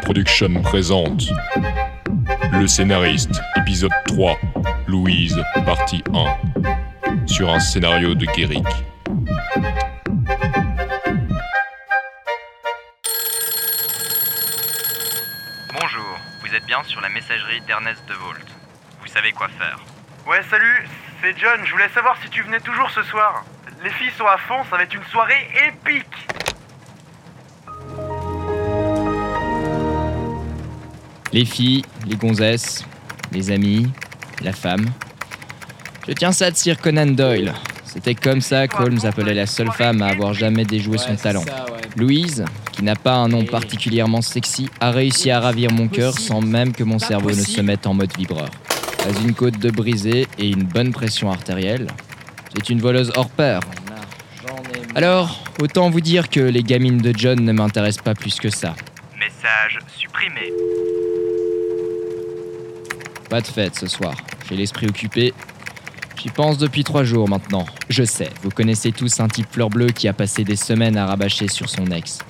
Production présente Le scénariste, épisode 3, Louise, partie 1, sur un scénario de Guéric. Bonjour, vous êtes bien sur la messagerie d'Ernest DeVault. Vous savez quoi faire. Ouais, salut, c'est John. Je voulais savoir si tu venais toujours ce soir. Les filles sont à fond, ça va être une soirée épique. Les filles, les gonzesses, les amis, la femme. Je tiens ça de Sir Conan Doyle. C'était comme ça qu'Holmes appelait la seule femme à avoir jamais déjoué son talent. Louise, qui n'a pas un nom particulièrement sexy, a réussi à ravir mon cœur sans même que mon cerveau ne se mette en mode vibreur. Pas une côte de brisée et une bonne pression artérielle. C'est une voleuse hors pair. Alors, autant vous dire que les gamines de John ne m'intéressent pas plus que ça. Message supprimé. Pas de fête ce soir. J'ai l'esprit occupé. J'y pense depuis trois jours maintenant. Je sais, vous connaissez tous un type fleur bleue qui a passé des semaines à rabâcher sur son ex.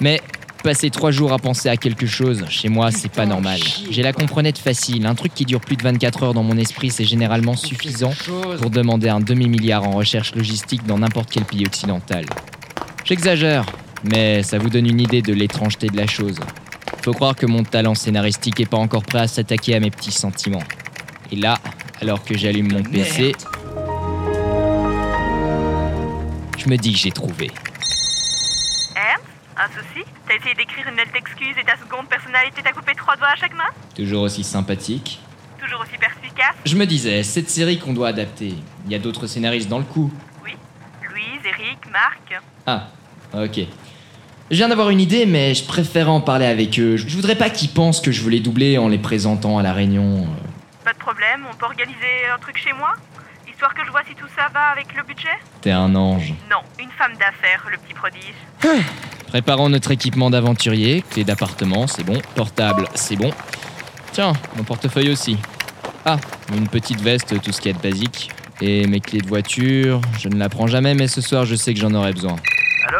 Mais passer trois jours à penser à quelque chose, chez moi, c'est pas normal. J'ai la comprenette facile. Un truc qui dure plus de 24 heures dans mon esprit, c'est généralement suffisant pour demander un demi-milliard en recherche logistique dans n'importe quel pays occidental. J'exagère, mais ça vous donne une idée de l'étrangeté de la chose. Faut croire que mon talent scénaristique est pas encore prêt à s'attaquer à mes petits sentiments. Et là, alors que j'allume mon PC, je me dis que j'ai trouvé. Ernst Un souci? T'as essayé d'écrire une lettre d'excuse et ta seconde personnalité t'a coupé trois doigts à chaque main? Toujours aussi sympathique. Toujours aussi perspicace? Je me disais, cette série qu'on doit adapter, il y a d'autres scénaristes dans le coup. Oui. Louise, Eric, Marc. Ah, ok. Je viens d'avoir une idée, mais je préfère en parler avec eux. Je voudrais pas qu'ils pensent que je veux les doubler en les présentant à la réunion. Pas de problème, on peut organiser un truc chez moi Histoire que je vois si tout ça va avec le budget? T'es un ange. Non, une femme d'affaires, le petit prodige. Préparons notre équipement d'aventurier, clé d'appartement, c'est bon. Portable, c'est bon. Tiens, mon portefeuille aussi. Ah, une petite veste, tout ce qui est de basique. Et mes clés de voiture, je ne la prends jamais, mais ce soir je sais que j'en aurai besoin.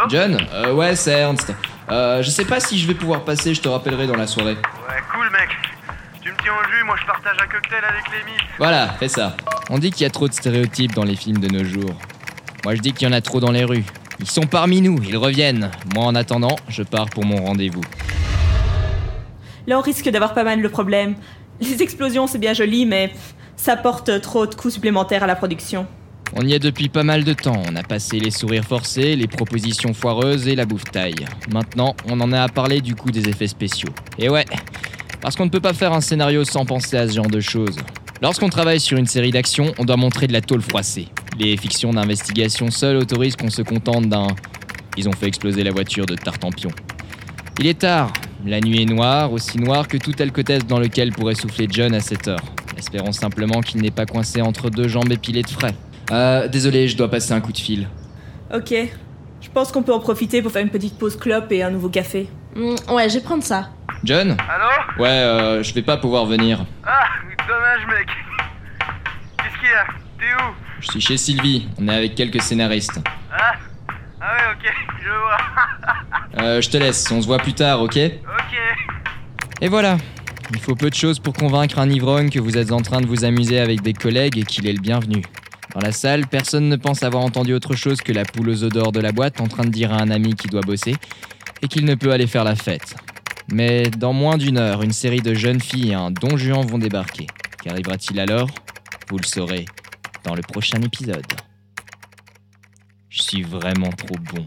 Allô John euh, Ouais, c'est Ernst. Euh, je sais pas si je vais pouvoir passer, je te rappellerai dans la soirée. Ouais, cool, mec. Tu me tiens au jus, moi je partage un cocktail avec les miss. Voilà, fais ça. On dit qu'il y a trop de stéréotypes dans les films de nos jours. Moi je dis qu'il y en a trop dans les rues. Ils sont parmi nous, ils reviennent. Moi en attendant, je pars pour mon rendez-vous. Là, on risque d'avoir pas mal de problèmes. Les explosions, c'est bien joli, mais ça porte trop de coûts supplémentaires à la production. On y est depuis pas mal de temps. On a passé les sourires forcés, les propositions foireuses et la bouffe-taille. Maintenant, on en est à parler du coût des effets spéciaux. Et ouais, parce qu'on ne peut pas faire un scénario sans penser à ce genre de choses. Lorsqu'on travaille sur une série d'actions, on doit montrer de la tôle froissée. Les fictions d'investigation seules autorisent qu'on se contente d'un. Ils ont fait exploser la voiture de Tartampion. Il est tard. La nuit est noire, aussi noire que tout alcotest dans lequel pourrait souffler John à cette heure. Espérons simplement qu'il n'est pas coincé entre deux jambes épilées de frais. Euh, désolé, je dois passer un coup de fil. Ok. Je pense qu'on peut en profiter pour faire une petite pause clope et un nouveau café. Mm, ouais, je vais prendre ça. John Allô Ouais, euh, je vais pas pouvoir venir. Ah, dommage, mec. Qu'est-ce qu'il y a? T'es où? Je suis chez Sylvie, on est avec quelques scénaristes. Ah Ah ouais, ok, je vois. Euh, je te laisse, on se voit plus tard, ok? Ok. Et voilà. Il faut peu de choses pour convaincre un ivrogne que vous êtes en train de vous amuser avec des collègues et qu'il est le bienvenu. Dans la salle, personne ne pense avoir entendu autre chose que la poule aux odeurs de la boîte en train de dire à un ami qui doit bosser et qu'il ne peut aller faire la fête. Mais dans moins d'une heure, une série de jeunes filles et un don Juan vont débarquer. Qu'arrivera-t-il alors? Vous le saurez dans le prochain épisode. Je suis vraiment trop bon.